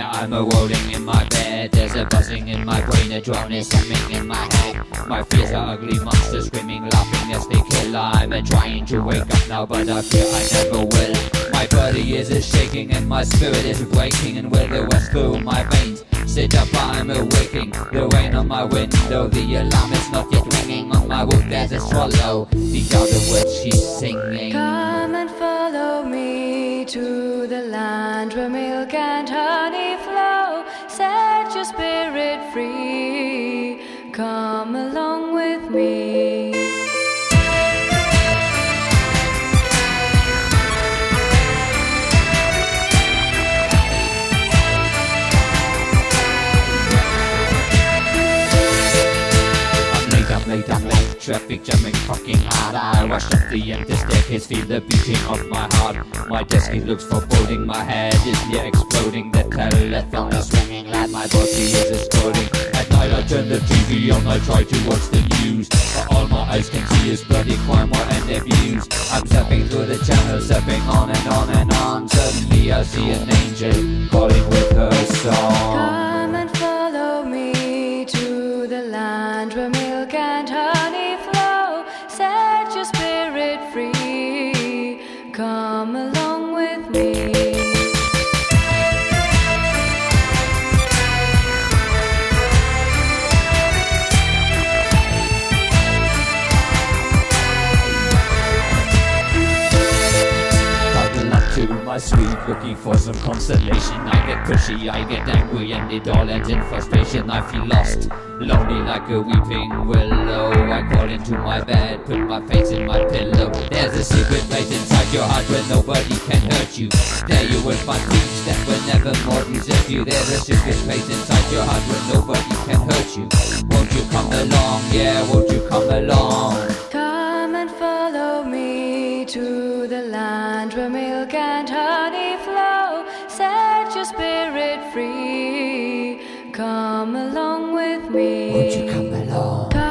there I'm a rolling in my bed. There's a buzzing in my brain, a drone is humming in my head. My fears are ugly monsters screaming, laughing as they kill. I'm trying to wake up now but I fear I never will. My body is shaking and my spirit is breaking. And with the west through my veins Sit up, I'm awaking. The rain on my window The alarm is not yet ringing On my roof there's a swallow the words she's singing. Come and follow me to the land where milk and honey flow. Set your spirit free. Come along with me traffic jamming fucking hard. I rush up the empty staircase, feel the beating of my heart. My desk it looks foreboding, my head is near exploding. The telephone is ringing loud, my body is exploding. At night I turn the TV on, I try to watch the news. But all my eyes can see is bloody crime and abuse. I'm zapping through the channels, zapping on and on and on. Suddenly I see an angel calling with her song. Come and follow me to the land where milk and honey sweet, looking for some consolation. I get pushy, I get angry, and it all ends in frustration. I feel lost, lonely like a weeping willow. I crawl into my bed, put my face in my pillow. There's a secret place inside your heart where nobody can hurt you. There you will find peace that will never more desert you. There's a secret place inside your heart where nobody can hurt you. Won't you come along? Yeah, won't you come along? Come along with me. Won't you come along? Come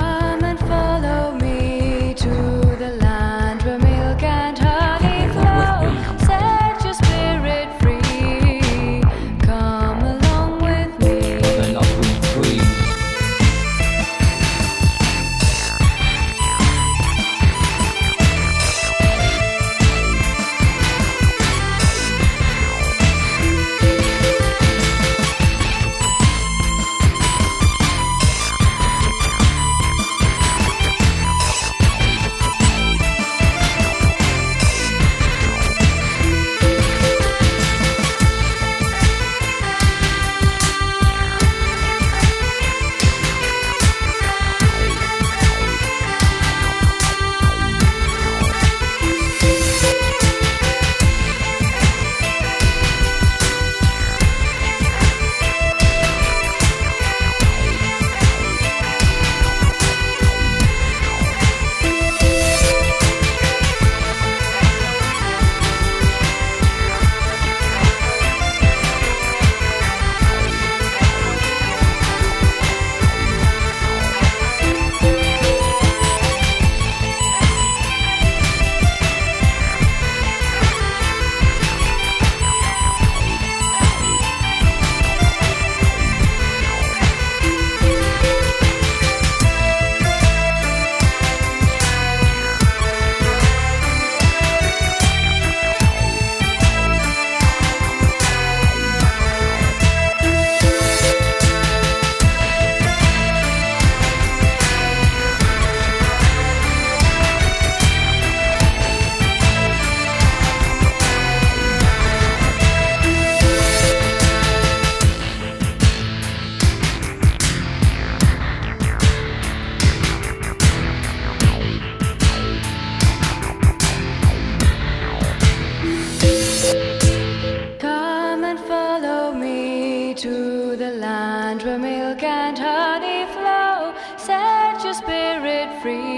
free.